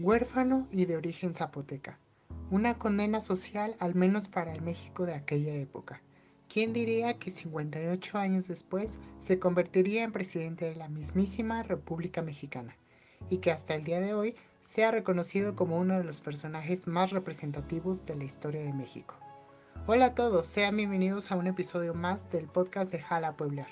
huérfano y de origen zapoteca. Una condena social al menos para el México de aquella época. ¿Quién diría que 58 años después se convertiría en presidente de la mismísima República Mexicana y que hasta el día de hoy sea reconocido como uno de los personajes más representativos de la historia de México? Hola a todos, sean bienvenidos a un episodio más del podcast de Jala Pueblar.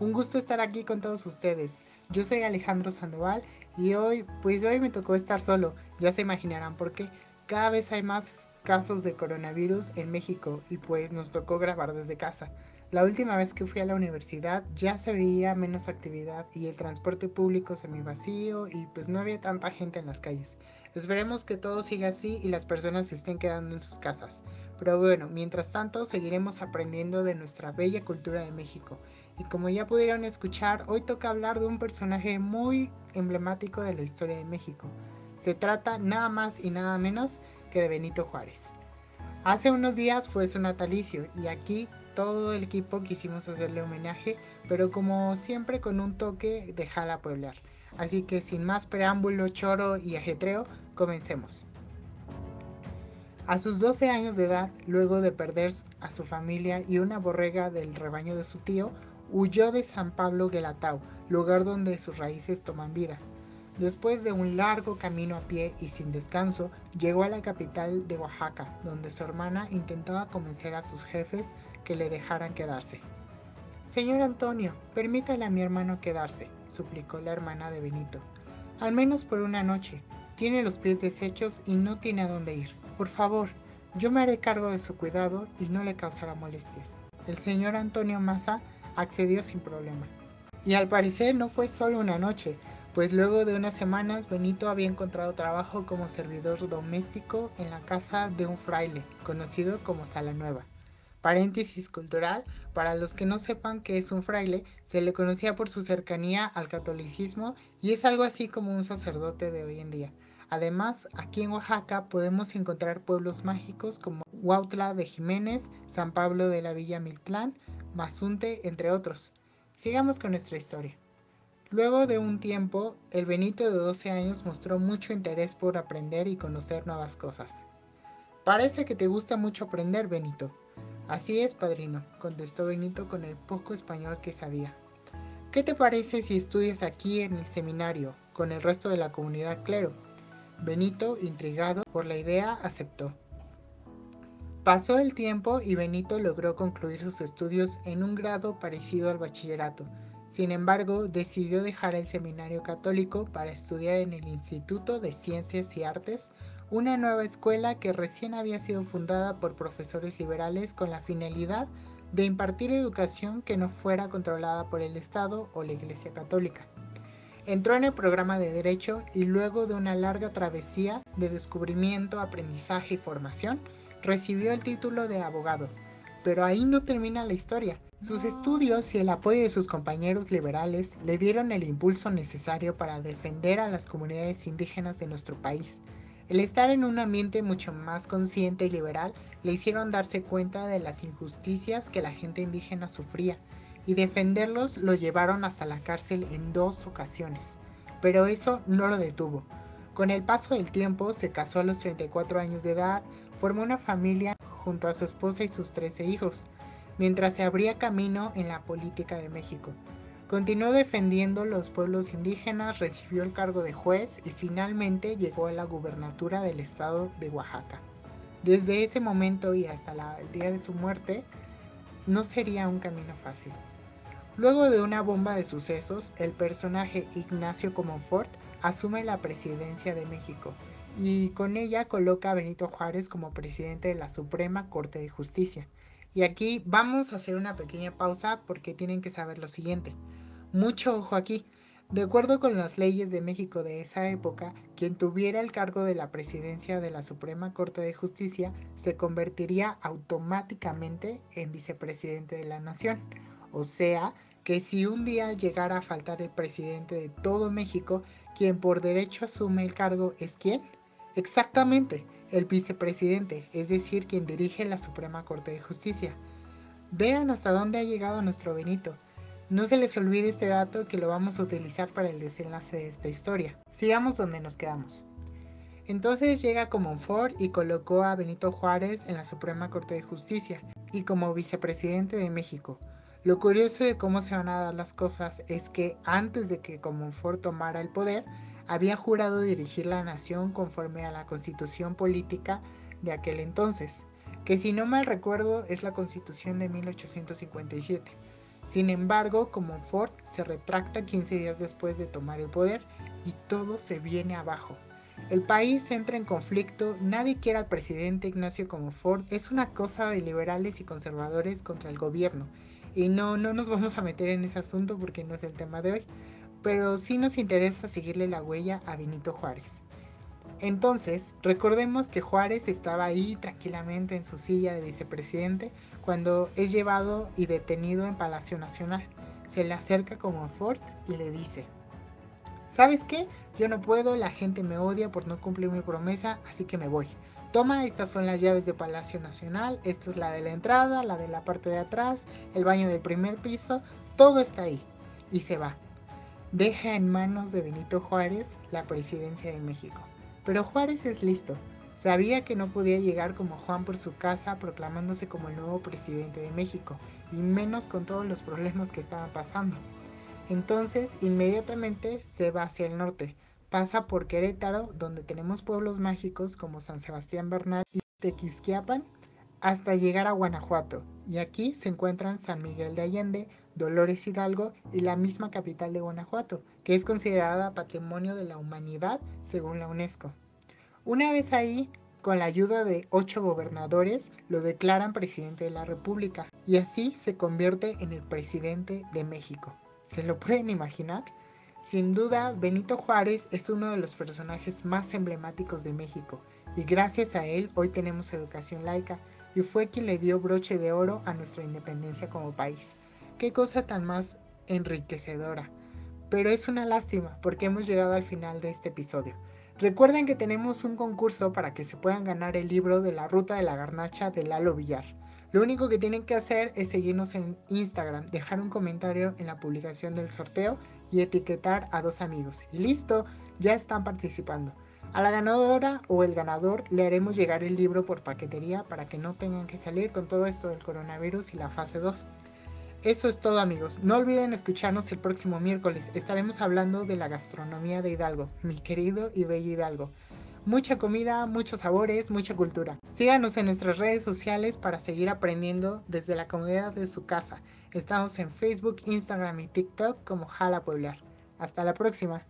Un gusto estar aquí con todos ustedes. Yo soy Alejandro Sandoval y hoy, pues hoy me tocó estar solo, ya se imaginarán por qué. Cada vez hay más casos de coronavirus en México y pues nos tocó grabar desde casa. La última vez que fui a la universidad ya se veía menos actividad y el transporte público semi vacío y pues no había tanta gente en las calles. Esperemos que todo siga así y las personas se estén quedando en sus casas. Pero bueno, mientras tanto seguiremos aprendiendo de nuestra bella cultura de México y como ya pudieron escuchar, hoy toca hablar de un personaje muy emblemático de la historia de México. Se trata nada más y nada menos que de Benito Juárez. Hace unos días fue su natalicio y aquí todo el equipo quisimos hacerle homenaje, pero como siempre con un toque de jala pueblar. Así que sin más preámbulo, choro y ajetreo, comencemos. A sus 12 años de edad, luego de perder a su familia y una borrega del rebaño de su tío, huyó de San Pablo Guelatao, lugar donde sus raíces toman vida. Después de un largo camino a pie y sin descanso, llegó a la capital de Oaxaca, donde su hermana intentaba convencer a sus jefes que le dejaran quedarse. Señor Antonio, permítale a mi hermano quedarse, suplicó la hermana de Benito. Al menos por una noche. Tiene los pies deshechos y no tiene a dónde ir. Por favor, yo me haré cargo de su cuidado y no le causará molestias. El señor Antonio Maza accedió sin problema. Y al parecer no fue solo una noche, pues luego de unas semanas Benito había encontrado trabajo como servidor doméstico en la casa de un fraile, conocido como Sala Nueva. Paréntesis cultural, para los que no sepan qué es un fraile, se le conocía por su cercanía al catolicismo y es algo así como un sacerdote de hoy en día. Además, aquí en Oaxaca podemos encontrar pueblos mágicos como Huautla de Jiménez, San Pablo de la Villa Miltlán, Mazunte, entre otros. Sigamos con nuestra historia. Luego de un tiempo, el Benito de 12 años mostró mucho interés por aprender y conocer nuevas cosas. Parece que te gusta mucho aprender, Benito. Así es, padrino, contestó Benito con el poco español que sabía. ¿Qué te parece si estudias aquí en el seminario, con el resto de la comunidad clero? Benito, intrigado por la idea, aceptó. Pasó el tiempo y Benito logró concluir sus estudios en un grado parecido al bachillerato. Sin embargo, decidió dejar el seminario católico para estudiar en el Instituto de Ciencias y Artes, una nueva escuela que recién había sido fundada por profesores liberales con la finalidad de impartir educación que no fuera controlada por el Estado o la Iglesia Católica. Entró en el programa de Derecho y luego de una larga travesía de descubrimiento, aprendizaje y formación, recibió el título de abogado. Pero ahí no termina la historia. Sus estudios y el apoyo de sus compañeros liberales le dieron el impulso necesario para defender a las comunidades indígenas de nuestro país. El estar en un ambiente mucho más consciente y liberal le hicieron darse cuenta de las injusticias que la gente indígena sufría y defenderlos lo llevaron hasta la cárcel en dos ocasiones. Pero eso no lo detuvo. Con el paso del tiempo se casó a los 34 años de edad, formó una familia junto a su esposa y sus 13 hijos, mientras se abría camino en la política de México. Continuó defendiendo los pueblos indígenas, recibió el cargo de juez y finalmente llegó a la gubernatura del estado de Oaxaca. Desde ese momento y hasta el día de su muerte, no sería un camino fácil. Luego de una bomba de sucesos, el personaje Ignacio Comonfort asume la presidencia de México y con ella coloca a Benito Juárez como presidente de la Suprema Corte de Justicia. Y aquí vamos a hacer una pequeña pausa porque tienen que saber lo siguiente. Mucho ojo aquí. De acuerdo con las leyes de México de esa época, quien tuviera el cargo de la presidencia de la Suprema Corte de Justicia se convertiría automáticamente en vicepresidente de la nación. O sea, que si un día llegara a faltar el presidente de todo México, quien por derecho asume el cargo es quién? Exactamente, el vicepresidente, es decir, quien dirige la Suprema Corte de Justicia. Vean hasta dónde ha llegado nuestro Benito. No se les olvide este dato que lo vamos a utilizar para el desenlace de esta historia. Sigamos donde nos quedamos. Entonces llega Comonfort y colocó a Benito Juárez en la Suprema Corte de Justicia y como vicepresidente de México. Lo curioso de cómo se van a dar las cosas es que antes de que Comonfort tomara el poder, había jurado dirigir la nación conforme a la constitución política de aquel entonces, que si no mal recuerdo es la constitución de 1857. Sin embargo, Comonfort se retracta 15 días después de tomar el poder y todo se viene abajo. El país entra en conflicto, nadie quiere al presidente Ignacio Comonfort, es una cosa de liberales y conservadores contra el gobierno. Y no, no nos vamos a meter en ese asunto porque no es el tema de hoy, pero sí nos interesa seguirle la huella a Benito Juárez. Entonces, recordemos que Juárez estaba ahí tranquilamente en su silla de vicepresidente cuando es llevado y detenido en Palacio Nacional. Se le acerca como Ford y le dice, ¿sabes qué? Yo no puedo, la gente me odia por no cumplir mi promesa, así que me voy. Toma, estas son las llaves de Palacio Nacional, esta es la de la entrada, la de la parte de atrás, el baño del primer piso, todo está ahí. Y se va. Deja en manos de Benito Juárez la presidencia de México. Pero Juárez es listo. Sabía que no podía llegar como Juan por su casa proclamándose como el nuevo presidente de México, y menos con todos los problemas que estaban pasando. Entonces, inmediatamente se va hacia el norte. Pasa por Querétaro, donde tenemos pueblos mágicos como San Sebastián Bernal y Tequisquiapan, hasta llegar a Guanajuato. Y aquí se encuentran San Miguel de Allende, Dolores Hidalgo y la misma capital de Guanajuato, que es considerada Patrimonio de la Humanidad según la UNESCO. Una vez ahí, con la ayuda de ocho gobernadores, lo declaran presidente de la República y así se convierte en el presidente de México. ¿Se lo pueden imaginar? Sin duda, Benito Juárez es uno de los personajes más emblemáticos de México y gracias a él hoy tenemos educación laica y fue quien le dio broche de oro a nuestra independencia como país. Qué cosa tan más enriquecedora. Pero es una lástima porque hemos llegado al final de este episodio. Recuerden que tenemos un concurso para que se puedan ganar el libro de la ruta de la garnacha de Lalo Villar. Lo único que tienen que hacer es seguirnos en Instagram, dejar un comentario en la publicación del sorteo y etiquetar a dos amigos. Y listo, ya están participando. A la ganadora o el ganador le haremos llegar el libro por paquetería para que no tengan que salir con todo esto del coronavirus y la fase 2. Eso es todo amigos. No olviden escucharnos el próximo miércoles. Estaremos hablando de la gastronomía de Hidalgo, mi querido y bello Hidalgo. Mucha comida, muchos sabores, mucha cultura. Síganos en nuestras redes sociales para seguir aprendiendo desde la comodidad de su casa. Estamos en Facebook, Instagram y TikTok como Jala Pueblar. Hasta la próxima.